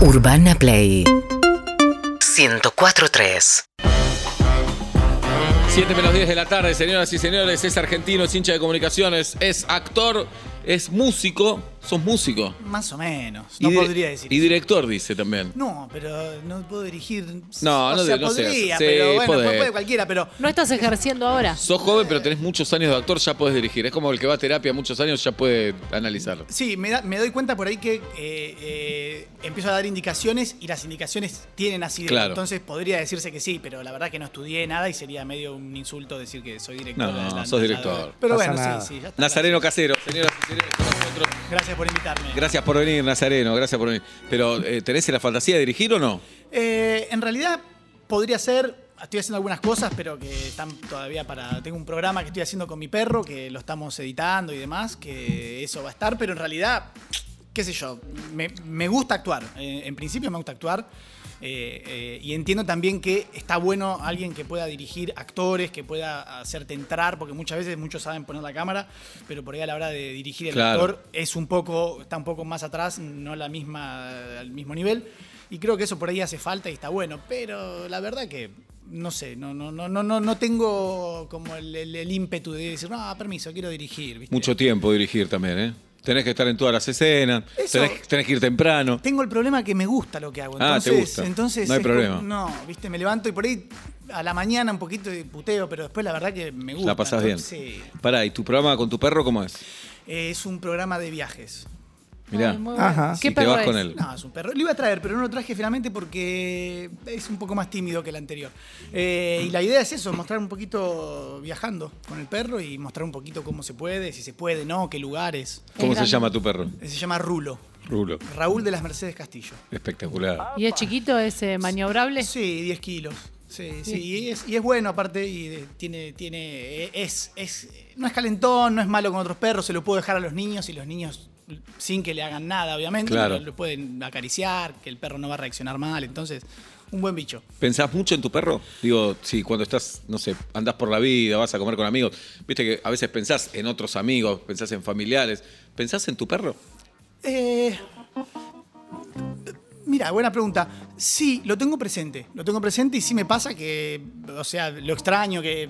Urbana Play. 104.3 7 menos 10 de la tarde, señoras y señores, es argentino, es hincha de comunicaciones, es actor, es músico, sos músico. Más o menos. No podría decir. Y director, dice también. No, pero no puedo dirigir. No, o no sea, de- no seas- podría, sí, pero bueno, podés. puede cualquiera, pero No estás ejerciendo ahora. Sos joven, pero tenés muchos años de actor, ya podés dirigir. Es como el que va a terapia muchos años, ya puede analizar. sí, me, da- me doy cuenta por ahí que eh, eh, empiezo a dar indicaciones y las indicaciones tienen asidero. Claro. Entonces podría decirse que sí, pero la verdad que no estudié nada y sería medio un insulto decir que soy director. No, de la- sos de director. Pero Pasa bueno, nada. sí, sí, ya está. Nazareno Casero, señoras y señores, con nosotros. Gracias por invitarme. Gracias por venir, Nazareno, gracias por venir. Pero, eh, ¿tenés la fantasía de dirigir o no? Eh, en realidad podría ser, estoy haciendo algunas cosas, pero que están todavía para... Tengo un programa que estoy haciendo con mi perro, que lo estamos editando y demás, que eso va a estar, pero en realidad, qué sé yo, me, me gusta actuar. Eh, en principio me gusta actuar. Eh, eh, y entiendo también que está bueno alguien que pueda dirigir actores, que pueda hacerte entrar, porque muchas veces muchos saben poner la cámara, pero por ahí a la hora de dirigir el Claro. actor es un poco, está un poco más atrás, no la misma, al mismo nivel. Y creo que eso por ahí hace falta y está bueno. Pero la verdad que no sé, no, no, no, no, no, no tengo como el, el- el ímpetu de decir, no, permiso, quiero dirigir. ¿viste? Mucho tiempo dirigir también, ¿eh? Tenés que estar en todas las escenas, Eso- tenés, tenés que ir temprano. Tengo el problema que me gusta lo que hago. Ah, te Entonces, gusta. entonces No hay como- problema. no, viste, me levanto y por ahí a la mañana un poquito de puteo, pero después la verdad que me gusta. La pasás bien. Entonces, Sí. Pará, ¿y tu programa con tu perro cómo es? Eh, es un programa de viajes. Mirá. Ay. Ajá. ¿Qué te perro vas es? con él. No, es un perro. Lo iba a traer, pero no lo traje finalmente porque es un poco más tímido que el anterior. Eh, y la idea es eso, mostrar un poquito viajando con el perro y mostrar un poquito cómo se puede, si se puede, no, qué lugares. ¿Cómo se llama tu perro? Eh, Se llama Rulo. Rulo. Raúl de las Mercedes Castillo. Espectacular. ¿Y es chiquito, es eh, maniobrable? Sí, 10 kilos. Sí, sí, y es, y es bueno aparte y tiene, tiene, es, es, no es calentón, no es malo con otros perros, se lo puedo dejar a los niños y los niños sin que le hagan nada, obviamente, Claro. pero lo pueden acariciar, que el perro no va a reaccionar mal, entonces, un buen bicho. ¿Pensás mucho en tu perro? Digo, si cuando estás, no sé, andás por la vida, vas a comer con amigos, viste que a veces pensás en otros amigos, pensás en familiares. ¿Pensás en tu perro? Eh, mira, buena pregunta. Sí, lo tengo presente. Lo tengo presente y sí me pasa que, o sea, lo extraño, que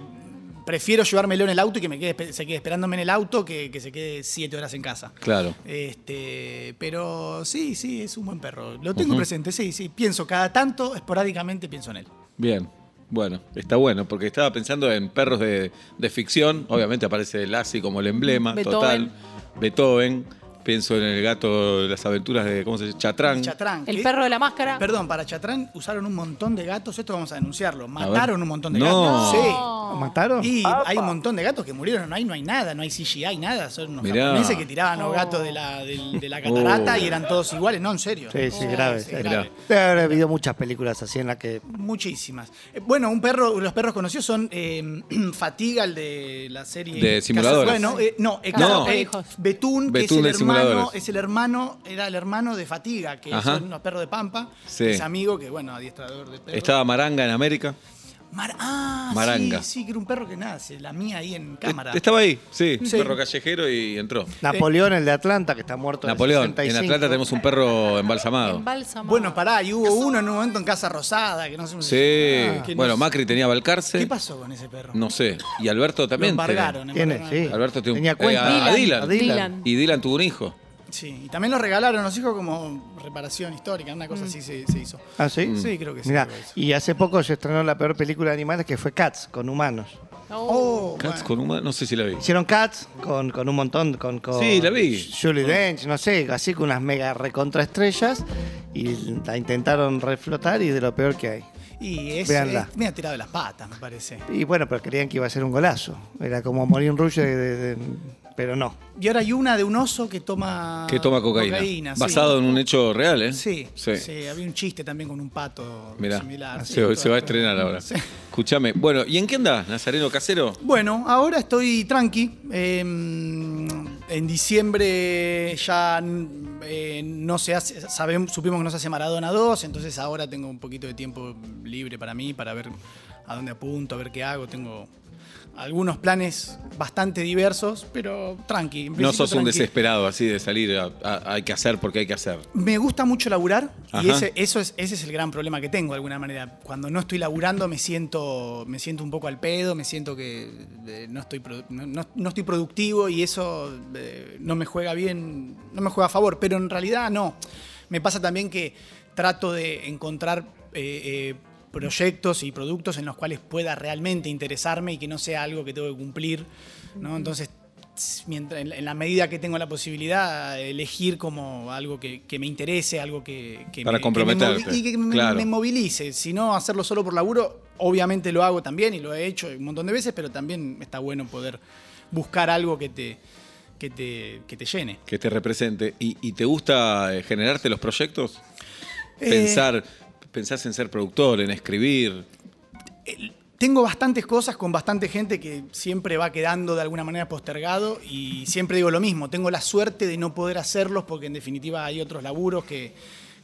prefiero llevármelo en el auto y que me quede, se quede esperándome en el auto que, que se quede siete horas en casa. Claro. Este, pero sí, sí, es un buen perro. Lo tengo presente, sí, sí. Pienso cada tanto, esporádicamente pienso en él. Bien. Bueno, está bueno, porque estaba pensando en perros de, de ficción. Obviamente aparece Lassie como el emblema Beethoven. total. Beethoven. Pienso en el gato de las aventuras de, ¿cómo se llama? Chatrán. Chatrán. El perro de la máscara. Perdón, para Chatrán usaron un montón de gatos. Esto vamos a denunciarlo. Mataron un montón de No. gatos. Sí. No. ¿Lo mataron? Y hay un montón de gatos que murieron, no hay, no hay nada, no hay CGI, nada. Son unos Mirá. japoneses que tiraban los Oh. gatos de la, de la catarata Oh. y eran todos iguales, no, en serio. Sí, sí, Oh, grave. sí, sí. grave. Debe haber habido muchas películas así en las que. Muchísimas. Eh, Bueno, un perro, los perros conocidos son eh, Fatiga, el de la serie. De simuladores. Bueno, eh, no, eh, No. claro, eh, Hijos. Betún, que Betún es el hermano, es el hermano, era el hermano de Fatiga, que Ajá. son unos perros de Pampa, Sí. es amigo, que bueno, adiestrador de perros. Estaba Maranga en América. Mar- ah, Maranga. Sí, sí, que era un perro que nace, la mía ahí en cámara. Estaba ahí, sí, un Sí. perro callejero y entró. Napoleón, el de Atlanta, que está muerto. Napoleón, 65. en Atlanta tenemos un perro embalsamado. En bálsamo. Bueno, pará, y hubo uno en un momento en Casa Rosada, que no sé. Sí, bueno, sé- Macri tenía Balcarce. ¿Qué pasó con ese perro? No sé. Y Alberto Lo también. embargaron. ¿Quién es? embargaron. Sí. Alberto tiene un- Tenía cuenta. eh, a- a Dylan. Dylan. Dylan. Y Dylan tuvo un hijo. Sí, y también lo regalaron los hijos como reparación histórica, una cosa así se, se hizo. ¿Ah, sí? Sí, creo que sí. Mirá, creo que sí. y hace poco se estrenó la peor película de animales que fue Cats, con humanos. Oh. Oh, Cats bueno. con humano, no sé si la vi. Hicieron Cats con, con un montón, con, con Sí, la vi. Julie Dench, no sé, así con unas mega recontraestrellas y la intentaron reflotar y de lo peor que hay. Y es, Véanla. es- me ha tirado de las patas, me parece. Y bueno, pero creían que iba a ser un golazo. Era como Morín Rouge, de- de- de- pero no. Y ahora hay una de un oso que toma. Que toma cocaína. Basado en un hecho real, ¿eh? Sí, sí, Sí. había un chiste también con un pato Mirá, similar. se, va a estrenar ahora. Sí. Escúchame. Bueno, ¿y en qué andás, Nazareno Casero? Bueno, ahora estoy tranqui. Eh, en diciembre ya eh, no se hace, sabemos, supimos que no se hace Maradona 2, entonces ahora tengo un poquito de tiempo libre para mí, para ver a dónde apunto, a ver qué hago. Tengo algunos planes bastante diversos, pero tranqui. en No sos un desesperado así de salir, a- a- hay que hacer porque hay que hacer. Me gusta mucho laburar y ese, eso es, ese es el gran problema que tengo de alguna manera. Cuando no estoy laburando me siento, me siento un poco al pedo, me siento que eh, no, estoy, no, no- no estoy productivo y eso eh, no me juega bien, no me juega a favor, pero en realidad no. Me pasa también que trato de encontrar eh, proyectos y productos en los cuales pueda realmente interesarme y que no sea algo que tengo que cumplir. ¿no? Entonces mientras, en, la medida que tengo la posibilidad, elegir como algo que, que me interese, algo que, que Para me, comprometerte, que me y que me, claro. me movilice. Si no, hacerlo solo por laburo, obviamente lo hago también y lo he hecho un montón de veces, pero también está bueno poder buscar algo que te, que te, que te llene. Que te represente. ¿Y, y te gusta eh, generarte los proyectos? Eh, Pensar, pensás en ser productor, en escribir. Tengo bastantes cosas con bastante gente que siempre va quedando de alguna manera postergado y siempre digo lo mismo, tengo la suerte de no poder hacerlos porque en definitiva hay otros laburos que,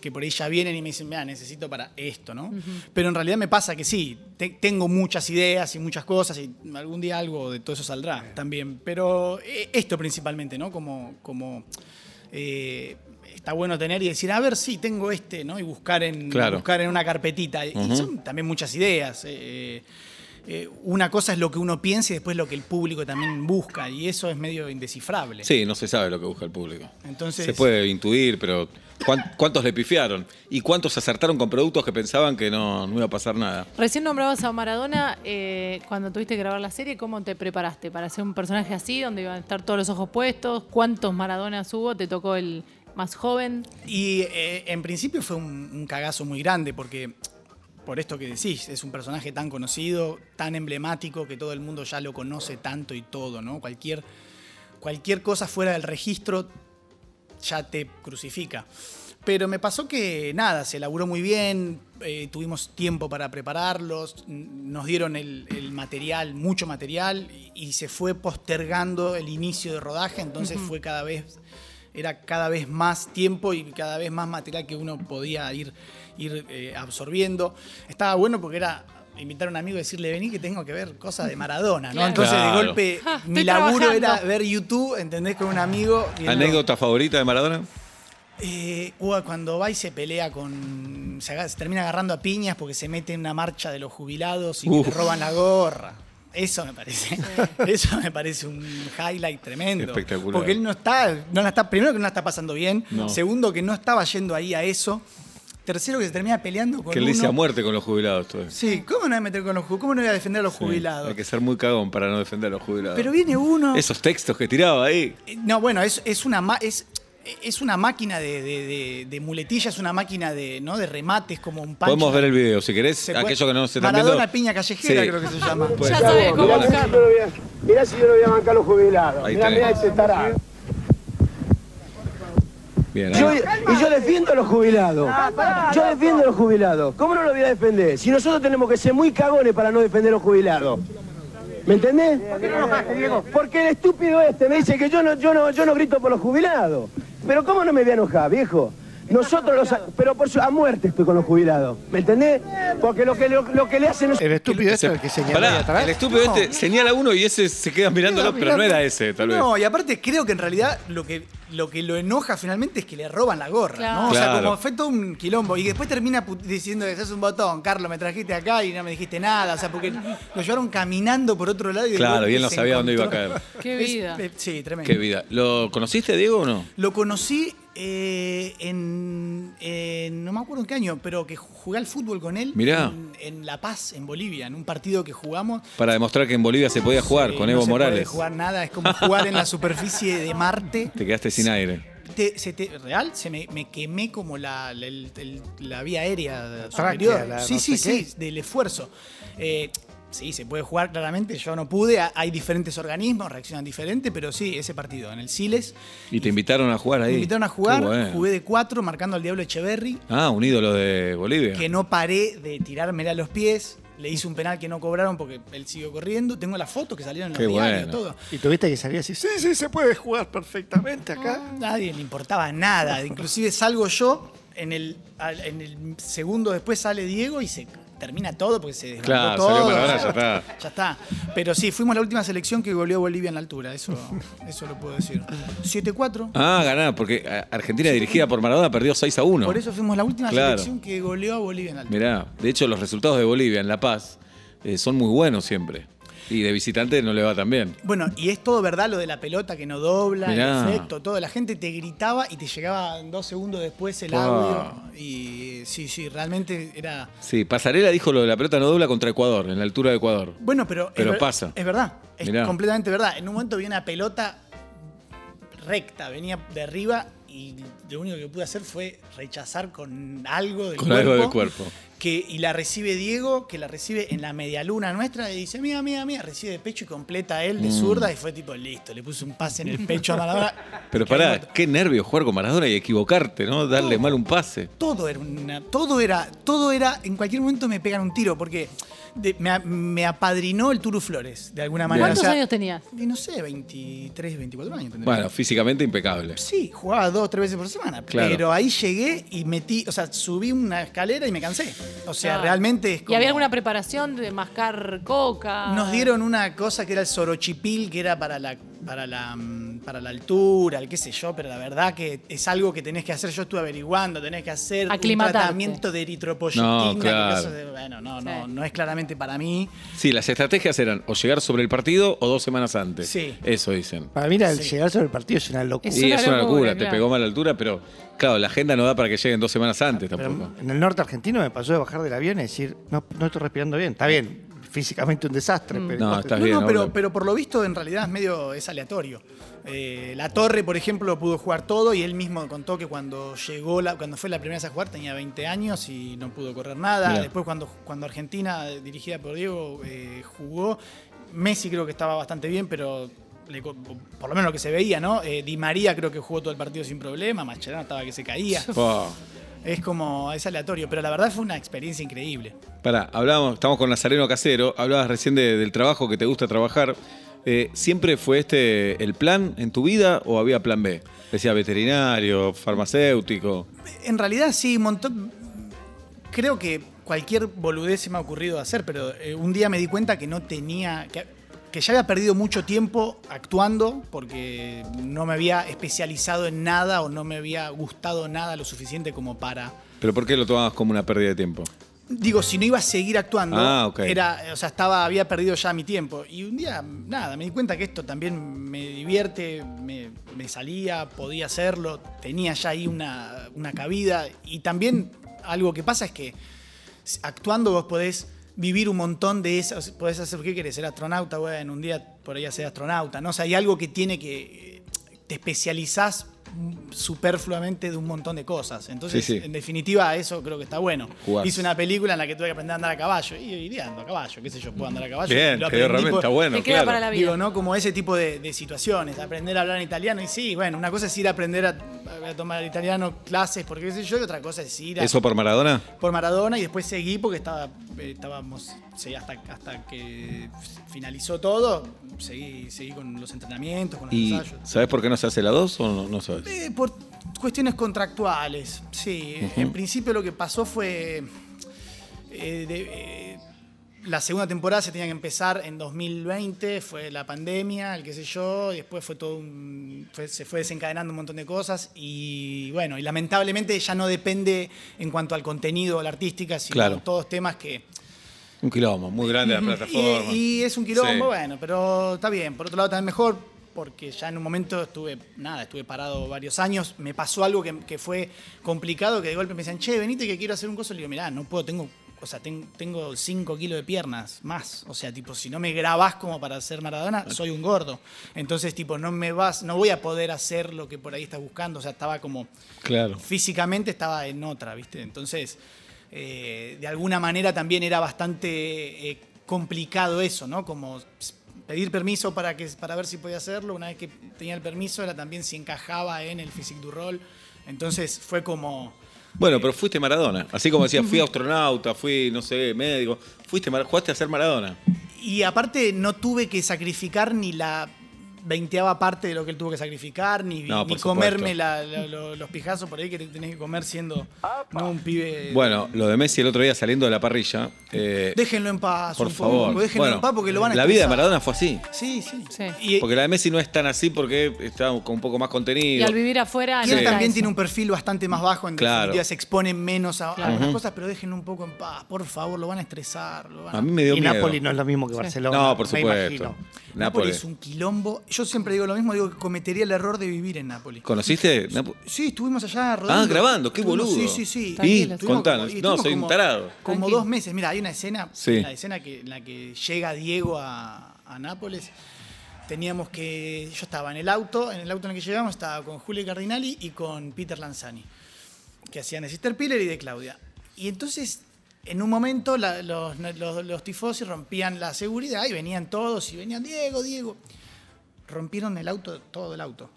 que por ahí ya vienen y me dicen, mira, necesito para esto, ¿no? Pero en realidad me pasa que sí, te- tengo muchas ideas y muchas cosas y algún día algo de todo eso saldrá también, pero eh, esto principalmente, ¿no? Como... como eh, Está bueno tener y decir, a ver, sí, tengo este, ¿no? Y buscar en, Claro. buscar en una carpetita. Y son también muchas ideas. eh, eh, una cosa es lo que uno piensa y después lo que el público también busca, y eso es medio indescifrable. Sí, no se sabe lo que busca el público. Entonces, Se puede intuir, pero ¿cuán- ¿cuántos le pifiaron? ¿Y cuántos acertaron con productos que pensaban que no, no iba a pasar nada? Recién nombrabas a Maradona, eh, cuando tuviste que grabar la serie, ¿cómo te preparaste para ser un personaje así, donde iban a estar todos los ojos puestos? ¿Cuántos Maradonas hubo? ¿Te tocó el más joven? Y eh, en principio fue un, un cagazo muy grande porque, por esto que decís, es un personaje tan conocido, tan emblemático, que todo el mundo ya lo conoce tanto y todo, ¿no? Cualquier, cualquier cosa fuera del registro ya te crucifica. Pero me pasó que nada, se laburó muy bien, eh, tuvimos tiempo para prepararlos, nos dieron el, el material, mucho material, y, y se fue postergando el inicio de rodaje, entonces fue cada vez, era cada vez más tiempo y cada vez más material que uno podía ir, ir eh, absorbiendo. Estaba bueno porque era invitar a un amigo y decirle, vení que tengo que ver cosas de Maradona, ¿no? Claro. Entonces Claro. de golpe Ah, mi laburo era ver YouTube, ¿entendés? Con un amigo. ¿Anécdota favorita de Maradona? eh, cuando va y se pelea con. Se, termina agarrando a piñas porque se mete en una marcha de los jubilados y le roban la gorra. Eso me parece. Eso me parece un highlight tremendo. Espectacular. Porque él no está, no la está. Primero que no la está pasando bien. No. Segundo, que no estaba yendo ahí a eso. Tercero, que se termina peleando con Que él dice uno. a muerte con los jubilados. todo. Sí, ¿cómo no voy a meter con los ju- ¿Cómo no voy a defender a los Sí, jubilados? Hay que ser muy cagón para no defender a los jubilados. Pero viene uno. Esos textos que tiraba ahí. Eh, No, bueno, es, es una es, es una máquina de, de, de- de muletillas, una máquina de, ¿no? de remates como un pancho. Podemos ver el video, si querés. Se Aquellos que no se están Maradona viendo. piña callejera, Sí. creo que se llama. Ya sabes cómo Mirá si, yo no voy a, mirá si yo no voy a bancar a los jubilados. Ahí Mirá, tenés. mirá ese tarado. Bien, Yo- ahí. y yo defiendo a los jubilados. Yo defiendo a los jubilados. ¿Cómo no lo voy a defender? Si nosotros tenemos que ser muy cagones para no defender a los jubilados. ¿Me entendés? Porque el estúpido este me dice que yo no, yo no, yo no grito por los jubilados. Pero ¿cómo no me voy a enojar, viejo? Nosotros los... Pero por su, a muerte estoy con los jubilados. ¿Me entendés? Porque lo que, lo, lo que le hacen... El estúpido este el que señala ahí Pará, atrás. el estúpido No. este señala uno y ese se queda mirándolo, pero no era ese, tal vez. No, y aparte creo que en realidad lo que, lo que lo enoja finalmente es que le roban la gorra, Claro. ¿no? O sea, Claro. como fue todo un quilombo. Y después termina diciendo que sos un botón, Carlos, me trajiste acá y no me dijiste nada. O sea, porque lo llevaron caminando por otro lado y Claro, y él no sabía dónde iba a caer. Qué Es- vida. eh, sí, tremendo. Qué vida. ¿Lo conociste, Diego, o no? Lo conocí eh, en, en- no me acuerdo en qué año, pero que jugué al fútbol con él Mirá. En, en La Paz, en Bolivia, en un partido que jugamos. Para demostrar que en Bolivia se podía jugar Sí, con no Evo se puede Morales. jugar nada, es como jugar en la superficie de Marte. Te quedaste sin aire. Te- se te- ¿Real? Se me, me quemé como la, la, el- el- la vía aérea Tráquea, superior. la sí, no sí, sí, del esfuerzo. Eh, sí, se puede jugar claramente, yo no pude. ha- Hay diferentes organismos, reaccionan diferente, pero sí, ese partido en el Siles. Y te invitaron a jugar ahí. Me invitaron a jugar, bueno. jugué de cuatro, marcando al Diablo Echeverry, Ah, un ídolo de Bolivia. que no paré de tirármela a los pies. Le hice un penal que no cobraron porque él siguió corriendo. Tengo las fotos que salieron en los diarios, bueno. todo. Y tuviste que salir así, sí, sí, se puede jugar perfectamente acá. Nadie le importaba nada. Inclusive salgo yo, en el, en el segundo después sale Diego y se termina todo porque se Claro, todo. salió ya está. Ya está. Pero sí, fuimos la última selección que goleó a Bolivia en la altura, eso, eso lo puedo decir. 7-4. Ah, ganá, porque eh, Argentina dirigida por Maradona perdió 6 a 1. Por eso fuimos la última Claro. selección que goleó a Bolivia en la altura. Mirá, de hecho los resultados de Bolivia en La Paz eh, son muy buenos siempre. Y de visitante no le va tan bien. Bueno, y es todo verdad lo de la pelota que no dobla, Mirá. el efecto, todo. La gente te gritaba y te llegaba dos segundos después el Wow. audio. Y sí, sí, realmente era. Sí, Pasarela dijo lo de la pelota no dobla contra Ecuador, en la altura de Ecuador. Bueno, pero. Pero pasa. Es verdad. Es Mirá. completamente verdad. En un momento vi una pelota recta, venía de arriba y lo único que pude hacer fue rechazar con algo del Con cuerpo. algo del cuerpo. Que, y la recibe Diego, que la recibe en la medialuna nuestra, y dice, mía, mía, mía, recibe de pecho y completa él de Mm. zurda, y fue tipo, listo, le puse un pase en el pecho a Maradona. Pero pará, qué nervio jugar con Maradona y equivocarte, ¿no? Darle mal un pase. todo era una, todo era, todo era, en cualquier momento me pegan un tiro, porque de- me, apadrinó el Turu Flores, de alguna manera. ¿Cuántos O sea, años tenías? y no sé, 23, 24 años. tendría. Bueno, físicamente impecable. Sí, jugaba dos, tres veces por semana. Claro. Pero ahí llegué y metí, o sea, subí una escalera y me cansé. O sea, Claro. realmente es como... ¿Y había alguna preparación de mascar coca? Nos dieron una cosa que era el sorochipil, que era para la, para la, mm, para la altura, el qué sé yo, pero la verdad que es algo que tenés que hacer. Yo estuve averiguando, tenés que hacer un tratamiento de eritropoyetina. No, claro. de- bueno, no, no, Sí. no es claramente para mí. Sí, las estrategias eran o llegar sobre el partido o dos semanas antes. Sí. Eso dicen. Para mí, el Sí. llegar sobre el partido es una locura. Sí, es una locura, locura, te pegó mal altura, pero claro, la agenda no da para que lleguen dos semanas antes Pero tampoco. en el norte argentino me pasó de bajar del avión y decir, no, no estoy respirando bien. Está bien, físicamente un desastre, pero. No, estás no, bien, no, pero, pero por lo visto en realidad es medio es aleatorio. Eh, la Torre, por ejemplo, pudo jugar todo y él mismo contó que cuando llegó, la, cuando fue la primera vez a jugar tenía 20 años y no pudo correr nada. Después cuando, cuando Argentina, eh, dirigida por Diego, eh, jugó, Messi creo que estaba bastante bien, pero por lo menos lo que se veía, ¿no? Eh, Di María creo que jugó todo el partido sin problema, Mascherano estaba que se caía. Oh. Es como, es aleatorio, pero la verdad fue una experiencia increíble. Pará, hablábamos, estamos con Nazareno Casero, hablabas recién de- del trabajo que te gusta trabajar. Eh, ¿Siempre fue este el plan en tu vida o había plan B? Decía veterinario, farmacéutico. En realidad sí, un montón. Creo que cualquier boludez se me ha ocurrido hacer, pero eh, un día me di cuenta que no tenía. Que, que ya había perdido mucho tiempo actuando porque no me había especializado en nada o no me había gustado nada lo suficiente como para. ¿Pero por qué lo tomabas como una pérdida de tiempo? Digo, si no iba a seguir actuando, Ah, ok. era, o sea, estaba, había perdido ya mi tiempo. Y un día, nada, me di cuenta que esto también me divierte, me, me salía, podía hacerlo, tenía ya ahí una, una cabida. Y también algo que pasa es que actuando vos podés vivir un montón de esas, podés hacer, ¿qué querés? Ser astronauta, bueno, un día por ahí ser astronauta, ¿no? O sea, hay algo que tiene que, eh, te especializás superfluamente de un montón de cosas. Entonces, Sí, sí. en definitiva, eso creo que está bueno. Jugás. Hice una película en la que tuve que aprender a andar a caballo. Y hoy día ando a caballo, qué sé yo, puedo andar a caballo. Bien, Lo aprendí herramienta, por- bueno, Te queda claro. para la vida. Digo, ¿no? Como ese tipo de, de situaciones, aprender a hablar en italiano. Y sí, bueno, una cosa es ir a aprender a, a tomar italiano clases, porque qué sé yo, y otra cosa es ir a, ¿Eso por Maradona? por Maradona y después seguí porque estaba, estábamos, sí, hasta, hasta que finalizó todo, seguí, seguí con los entrenamientos, con los ¿Y ensayos. sabes por qué no se hace la 2 o no, no sabes? Eh, por cuestiones contractuales, sí. En principio lo que pasó fue... eh, de- eh, la segunda temporada se tenía que empezar en 2020, fue la pandemia, el qué sé yo, y después fue todo un- fue- se fue desencadenando un montón de cosas y bueno, y lamentablemente ya no depende en cuanto al contenido o la artística, sino Claro. todos temas que... Un quilombo, muy grande la plataforma. Y, y es un quilombo, Sí. bueno, pero está bien. Por otro lado, también mejor, porque ya en un momento estuve, nada, estuve parado varios años. Me pasó algo que, que fue complicado, que de golpe me decían, che, venite que quiero hacer un coso. Le digo, mirá, no puedo, tengo, o sea, ten- tengo 5 kilos de piernas más. O sea, tipo, si no me grabás como para hacer Maradona, soy un gordo. Entonces, tipo, no me vas, no voy a poder hacer lo que por ahí estás buscando. O sea, estaba como Claro. físicamente estaba en otra, ¿viste? Entonces, eh, de alguna manera también era bastante eh, complicado eso, ¿no? Como pedir permiso para, que, para ver si podía hacerlo. Una vez que tenía el permiso, era también si encajaba en el Physique du Rol. Entonces fue como. Bueno, pero fuiste Maradona. Así como decías, fui astronauta, fui, no sé, médico. Fuiste, jugaste a ser Maradona. Y aparte no tuve que sacrificar ni la veinteava parte de lo que él tuvo que sacrificar, ni, No, ni comerme la- la- lo- los pijazos por ahí que tenés que comer siendo no un pibe. Bueno, lo de Messi el otro día saliendo de la parrilla. eh, déjenlo en paz, por un favor. poco, déjenlo Bueno, en paz porque lo van a La vida de. Maradona fue así. Sí, sí. Sí. Y, Porque la de Messi no es tan así porque está con un poco más Y contenido. al vivir afuera. y él también eso. tiene un perfil bastante más bajo, en Claro. definitiva se expone menos a, Claro. algunas cosas, pero déjenlo un poco en paz, por favor, lo van a estresar. Lo van a... A mí me dio Y miedo. Napoli no es lo mismo que Barcelona. No, por me supuesto. imagino. Nápoles Nápoles. es un quilombo. Yo siempre digo lo mismo, digo que cometería el error de vivir en Nápoles. ¿Conociste? Napo- Sí, estuvimos allá rodando. Ah, grabando, qué boludo. Sí, sí, sí. Y contanos. como- y No, soy un como- tarado. Como Tranquilo. dos meses. Mira, hay una escena, Sí. la escena que, en la que llega Diego a, a Nápoles. Teníamos que. Yo estaba en el auto, en el auto en el que llegamos, estaba con Julio Cardinali y con Peter Lanzani, que hacían de Sister Piller y de Claudia. Y entonces, en un momento, la- los, los, los tifosi rompían la seguridad y venían todos y venían Diego, Diego. Rompieron el auto, todo el auto,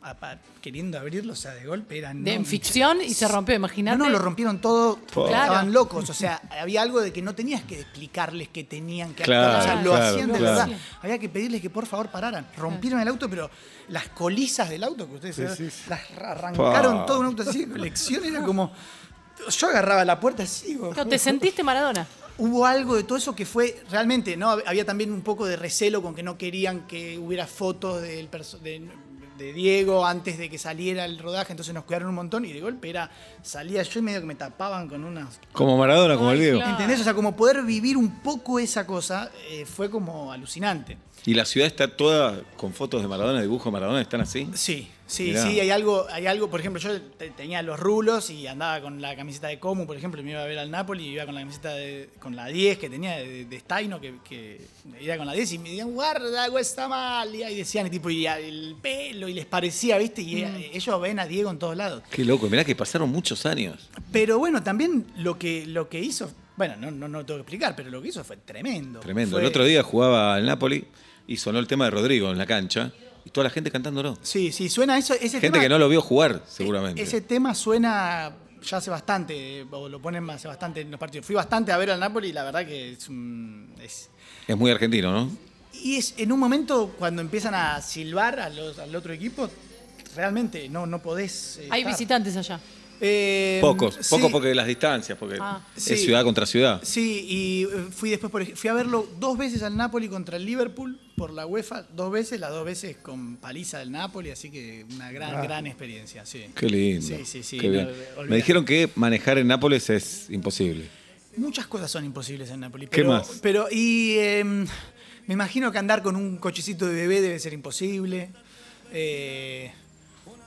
queriendo abrirlo, o sea, de golpe eran. De, ¿no? en ficción y se rompió, imagínate. No, no, lo rompieron todo. Claro. Estaban locos. O sea, había algo de que no tenías que explicarles que tenían que Claro, actuar. O sea, lo claro, hacían de claro. verdad. Había que pedirles que por favor pararan. Rompieron el auto, pero las colizas del auto, que ustedes saben, las arrancaron todo un auto así de colección. Era como. Yo agarraba la puerta así. No, ¿Te sentiste Maradona? Hubo algo de todo eso que fue realmente, ¿no? Había también un poco de recelo con que no querían que hubiera fotos del de, de Diego antes de que saliera el rodaje, entonces nos cuidaron un montón y de golpe era, salía yo y medio que me tapaban con unas... Como Maradona, como el Diego. claro. ¿Entendés? O sea, como poder vivir un poco esa cosa eh, fue como alucinante. Y la ciudad está toda con fotos de Maradona, dibujos de Maradona, ¿están así? Sí, sí, Mirá. sí, hay algo, hay algo, por ejemplo, yo te- tenía los rulos y andaba con la camiseta de Comu, por ejemplo, y me iba a ver al Napoli y iba con la camiseta de, con la 10 que tenía de, de Staino, que, que iba con la 10 y me decían, guarda, algo está mal, y ahí decían, y tipo, y el pelo, y les parecía, ¿viste? Y eh, ellos ven a Diego en todos lados. Qué loco, mirá que pasaron muchos años. Pero bueno, también lo que, lo que hizo, bueno, no, no, no tengo que explicar, pero lo que hizo fue tremendo. Tremendo. Fue- El otro día jugaba al Napoli y sonó el tema de Rodrigo en la cancha y toda la gente cantándolo. Sí, sí, suena eso, ese Gente tema- que no lo vio jugar, seguramente. Ese tema suena ya hace bastante, o lo ponen hace bastante en los partidos. Fui bastante a ver al Napoli y la verdad que es un... es- Es muy argentino, ¿no? y es en un momento cuando empiezan a silbar a los- al otro equipo, realmente no, no podés... eh, Hay estar. visitantes allá. Eh, Pocos, sí, pocos porque las distancias, porque Ah. es Sí. ciudad contra ciudad. Sí, y eh, fui después, por fui a verlo dos veces al Napoli contra el Liverpool por la UEFA, dos veces, las dos veces con paliza del Napoli, así que una gran, gran experiencia, sí. Qué lindo. Sí, sí, sí, Qué no, bien. olvidate. Me dijeron que manejar en Nápoles es imposible. Muchas cosas son imposibles en Napoli. ¿Qué Pero, más? Pero, y em, me imagino que andar con un cochecito de bebé debe ser imposible. Eh,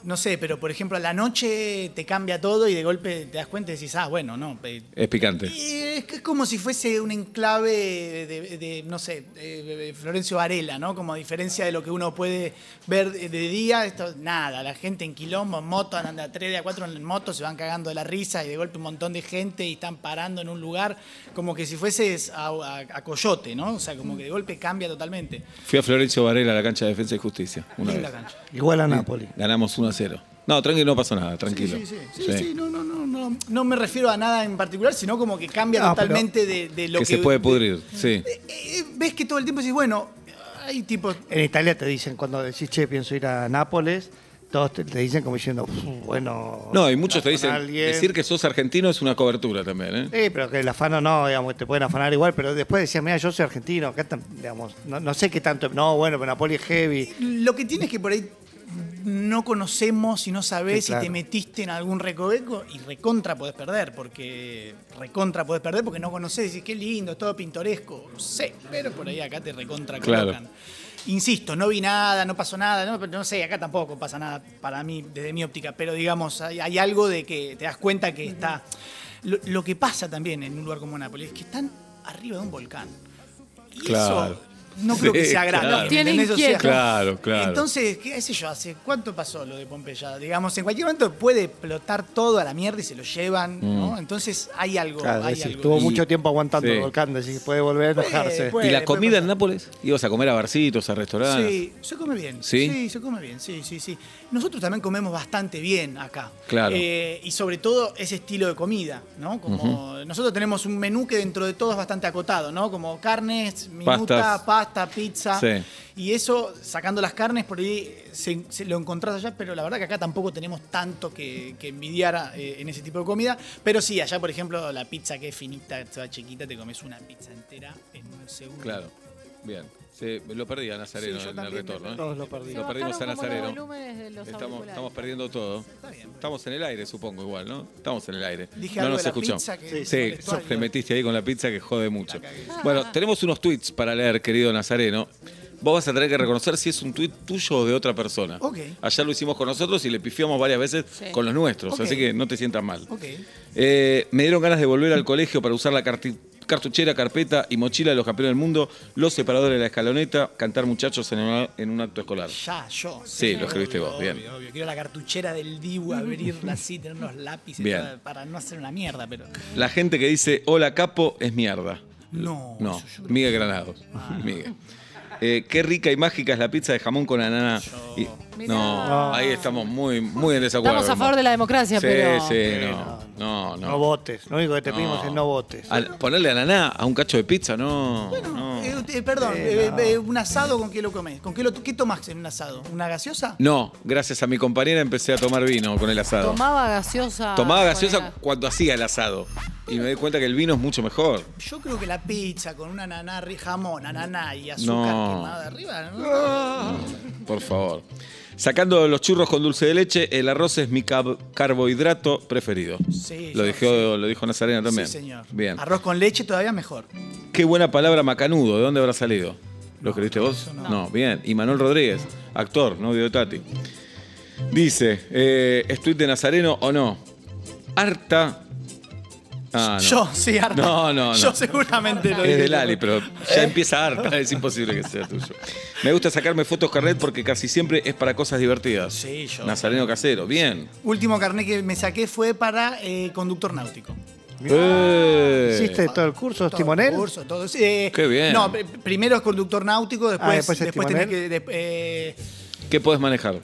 no sé, pero por ejemplo, a la noche te cambia todo y de golpe te das cuenta y decís, ah, bueno, no. Es picante. y es, que es como si fuese un enclave de, de, no sé, de- Florencio Varela, ¿no? Como a diferencia de lo que uno puede ver de, día, esto, nada, la gente en quilombo, en moto, andan de a 3, de a 4 en moto, se van cagando de la risa y de golpe un montón de gente y están parando en un lugar como que si fueses a, a- a Coyote, ¿no? O sea, como que de golpe cambia totalmente. Fui a Florencio Varela a la cancha de Defensa y Justicia. Una vez. cancha. Igual a Napoli. Ganamos 1 a 0. No, tranquilo, no pasó nada, tranquilo. Sí, sí, sí, Sí. sí, sí, no, no, no, no, no me refiero a nada en particular, sino como que cambia No, pero- totalmente de, de lo que que... se puede de- pudrir, sí. Eh, eh, ves que todo el tiempo decís, bueno, hay tipos. En Italia te dicen, cuando decís, che, pienso ir a Nápoles, todos te, te dicen como diciendo, "Uf, bueno. No, y muchos te dicen, afana alguien". decir que sos argentino es una cobertura también, ¿eh? Sí, pero que el afano no, digamos, te pueden afanar igual, pero después decían, mira, yo soy argentino, acá están, digamos, no, no sé qué tanto, no, bueno, pero Napoli es heavy. Lo que tienes que por ahí no conocemos y no sabés Sí, claro. si te metiste en algún recoveco y recontra podés perder, porque recontra podés perder porque no conocés, decís qué lindo, es todo pintoresco, no sé, pero por ahí acá te recontra Claro. Insisto, no vi nada, no pasó nada, no, no sé, acá tampoco pasa nada para mí, desde mi óptica, pero digamos, hay, hay algo de que te das cuenta que está... Lo, lo que pasa también en un lugar como Nápoles es que están arriba de un volcán. Y Claro. eso no creo que sea gratis. claro. ¿me Tiene. Claro, claro. entonces, qué sé yo, ¿hace cuánto pasó lo de Pompeya? Digamos, en cualquier momento puede explotar todo a la mierda y se lo llevan, ¿no? Entonces hay algo, Claro, hay algo. estuvo Y- mucho tiempo aguantando sí. el volcán, decís, puede volver a enojarse. puede. ¿Y la puede comida en. Nápoles? ¿Ibas a comer a barcitos, a restaurantes? Sí, se come bien. ¿Sí? se come bien, sí, sí, sí. Nosotros también comemos bastante bien acá. Claro. Eh, y sobre todo ese estilo de comida, ¿no? Como nosotros tenemos un menú que dentro de todo es bastante acotado, ¿no? Como carnes, minuta, Pastas. pastas, pasta, pizza. Sí. Y eso, sacando las carnes, por ahí se, se lo encontrás allá, pero la verdad que acá tampoco tenemos tanto que, que envidiar eh, en ese tipo de comida. Pero sí, allá, por ejemplo, la pizza que es finita, toda chiquita, te comes una pizza entera en un segundo. Claro. Bien. Sí, lo perdí a Nazareno Sí, en el retorno. ¿eh? Todos lo perdimos. Lo perdimos a Nazareno. Estamos, estamos perdiendo todo. bien. Estamos en el aire, supongo, igual, ¿no? Estamos en el aire. Dije no algo nos que Sí, se molestó te metiste ahí con la pizza que jode mucho. Bueno, tenemos unos tweets para leer, querido Nazareno. Vos vas a tener que reconocer si es un tweet tuyo o de otra persona. Ok. Ayer lo hicimos con nosotros y le pifiamos varias veces Sí. con los nuestros, así que no te sientas mal. Ok. Eh, me dieron ganas de volver al colegio para usar la carti- cartuchera, carpeta y mochila de los campeones del mundo, los separadores de la escaloneta, cantar muchachos en, una- en un acto escolar. Ya, yo. Sí, lo escribiste vos, bien. Obvio, Quiero la cartuchera del Dibu, abrirla así, tener unos lápices Bien. para- para no hacer una mierda, pero. La gente que dice hola capo es mierda. No. No, Miguel Granados. Miguel. Eh, qué rica y mágica es la pizza de jamón con ananá. Y- Mirá. no, ahí estamos muy, muy en desacuerdo. Estamos a favor de la democracia, sí, pero. Sí, no, no, no. No votes. Lo único que te pedimos No. es no votes. Al- ponerle ananá a un cacho de pizza, no. no. Eh, eh, perdón, eh, eh, un asado con qué lo comes? ¿Con qué lo qué tomás en un asado? ¿Una gaseosa? No, gracias a mi compañera empecé a tomar vino con el asado. Tomaba gaseosa. Tomaba gaseosa cuando hacía el asado. Y me di cuenta que el vino es mucho mejor. Yo creo que la pizza con una ananá, ri- jamón, ananá y azúcar No. quemada arriba, ¿no? Por favor. Sacando los churros con dulce de leche, el arroz es mi carbohidrato preferido. Sí, lo, dijo, lo dijo Nazarena también. Sí, señor. Bien. Arroz con leche todavía mejor. Qué buena palabra macanudo. ¿De dónde habrá salido? ¿Lo escribiste vos? No. no. bien. Y Manuel Rodríguez, actor, novio de Tati. Dice, eh, ¿es tuit de Nazareno o no? Harta. Ah, no. Yo, sí, harta. No, no, no. Yo seguramente lo Es dije. de Lali, pero ya empieza harta, es imposible que sea tuyo. Me gusta sacarme fotos carnet porque casi siempre es para cosas divertidas. Sí, yo. Nazareno casero, bien. Último carnet que me saqué fue para eh, conductor náutico. Eh. ¿Hiciste todo el curso, Todo timonel? el curso, todo. Sí, eh, Qué bien. No, pr- primero es conductor náutico, después, Ah, después es después tenés que. de- eh, ¿Qué podés manejar?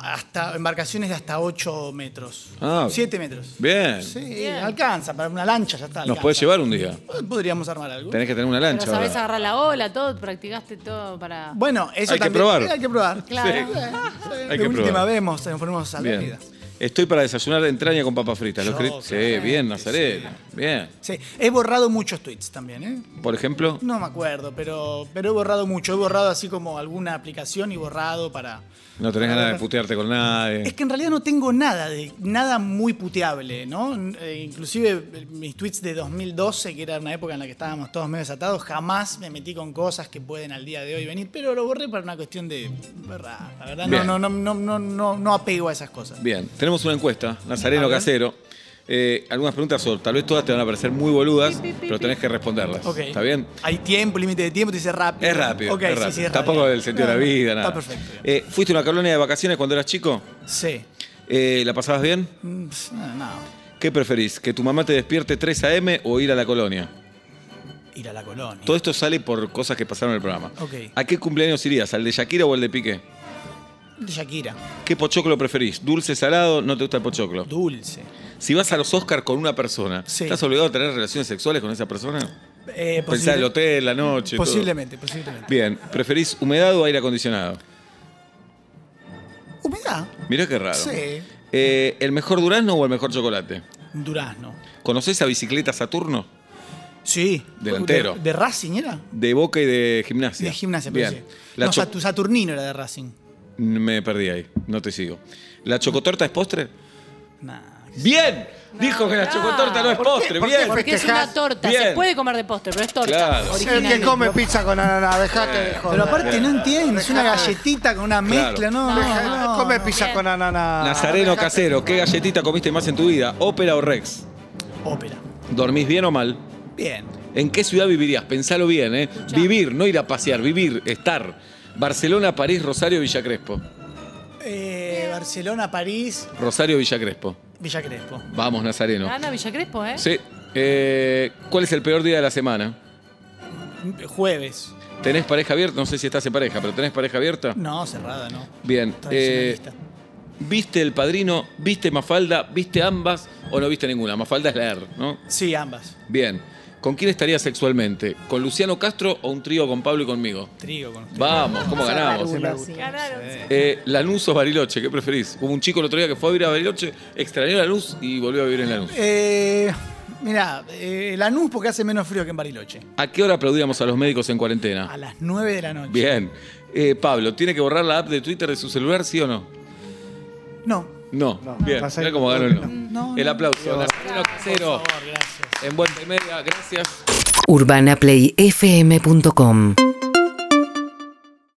Hasta embarcaciones de hasta 8 metros. Ah. 7 metros. Bien. Sí, Bien. alcanza, para una lancha ya está. Nos podés llevar un día. Podríamos armar algo. Tenés que tener una Pero lancha. sabés ahora. agarrar la ola, todo, practicaste todo para. Bueno, eso Hay que probar. eh, Hay que probar. Claro. Sí. Eh, Hay de que última probar. vemos, nos ponemos a la Bien. vida. Estoy para desayunar de entraña con papas fritas. ¿Lo Yo, escribí? Sí, bien, Nazareno. Bien. Sí, he borrado muchos tweets también, ¿eh? Por ejemplo, No me acuerdo, pero, pero he borrado mucho. He borrado así como alguna aplicación y borrado para. no tenés para- ganas de putearte con nadie. Es que en realidad no tengo nada de nada muy puteable, ¿no? Eh, inclusive eh, mis tweets de 2012, que era una época en la que estábamos todos medio desatados, jamás me metí con cosas que pueden al día de hoy venir, pero lo borré para una cuestión de verdad. La verdad no, no, no, no, no, no, no apego a esas cosas. Bien, tenemos una encuesta, Nazareno. Casero. Eh, algunas preguntas, o tal vez todas te van a parecer muy boludas, pero tenés que responderlas. Ok. ¿Está bien? Hay tiempo, límite de tiempo, te dice rápido. Es rápido. Ok, es rápido. sí, es Tampoco del sentido de la vida, nada. Está perfecto. Eh, ¿Fuiste a una colonia de vacaciones cuando eras chico? Sí. Eh, ¿La pasabas bien? Mm, pss, No, no. ¿Qué preferís? ¿Que tu mamá te despierte 3 a.m. o ir a la colonia? Ir a la colonia. Todo esto sale por cosas que pasaron en el programa. Ok. ¿A qué cumpleaños irías? ¿Al de Shakira o al de Piqué? De Shakira. ¿Qué pochoclo preferís? ¿Dulce, salado? ¿No te gusta el pochoclo? Dulce. Si vas a los Oscars con una persona, Sí. ¿estás obligado a tener relaciones sexuales con esa persona? Eh, posible- el hotel, la noche. todo. Posiblemente, posiblemente. Bien, ¿preferís humedad o aire acondicionado? Humedad. Mirá qué raro. Sí. Eh, ¿El mejor durazno o el mejor chocolate? Durazno. ¿Conoces a Bicicleta Saturno? Sí. Delantero. ¿De, de Racing era? De Boca y de Gimnasia. De gimnasia, Bien. pero sí. La no, Saturnino era de Racing. Me perdí ahí, no te sigo. ¿La chocotorta es postre? Nah. ¡Bien! Dijo que la chocotorta no es postre, ¿Por qué bien. Porque es una torta. Bien. Se puede comer de postre, pero es torta. Claro. El que come pizza con ananá, dejate de joder. Pero aparte no entiendes, es una galletita con una Claro. mezcla, no, no, Deja- no. Come pizza con ananá. Nazareno Dejate- casero, ¿qué galletita comiste más en tu vida? ¿Ópera o Rex? Ópera. ¿Dormís bien o mal? Bien. ¿En qué ciudad vivirías? Pensalo bien, ¿eh? Vivir, no ir a pasear, vivir, estar. Barcelona, París, Rosario, Villa Crespo. Eh, Barcelona, París, Rosario, Villa Crespo. Villa Crespo. Vamos, Nazareno. Gana Villa Crespo, ¿eh? Sí. Eh, ¿Cuál es el peor día de la semana? Jueves. ¿Tenés pareja abierta? No sé si estás en pareja, pero ¿tenés pareja abierta? No, cerrada, no. Bien. Eh. ¿Viste el padrino? ¿Viste Mafalda? ¿Viste ambas o no viste ninguna? Mafalda es leer, ¿no? Sí, ambas. Bien. ¿Con quién estarías sexualmente? ¿Con Luciano Castro o un trío con Pablo y conmigo? Trigo con usted. Vamos, ¿cómo ganamos? Sí. Ganaron. Eh, Lanús o Bariloche, ¿qué preferís? Hubo un chico el otro día que fue a vivir a Bariloche, extrañó Lanús y volvió a vivir en Lanús. Eh, mirá, eh, Lanús porque hace menos frío que en Bariloche. ¿A qué hora aplaudíamos a los médicos en cuarentena? A las 9 de la noche. Bien. Eh, Pablo, ¿tiene que borrar la app de Twitter de su celular, sí o no? No. No. No, Bien, ahí. cómo ganó el no. No, El aplauso. Nazareno Casero, Por favor, gracias. en vuelta y media, gracias. UrbanaPlayFM.com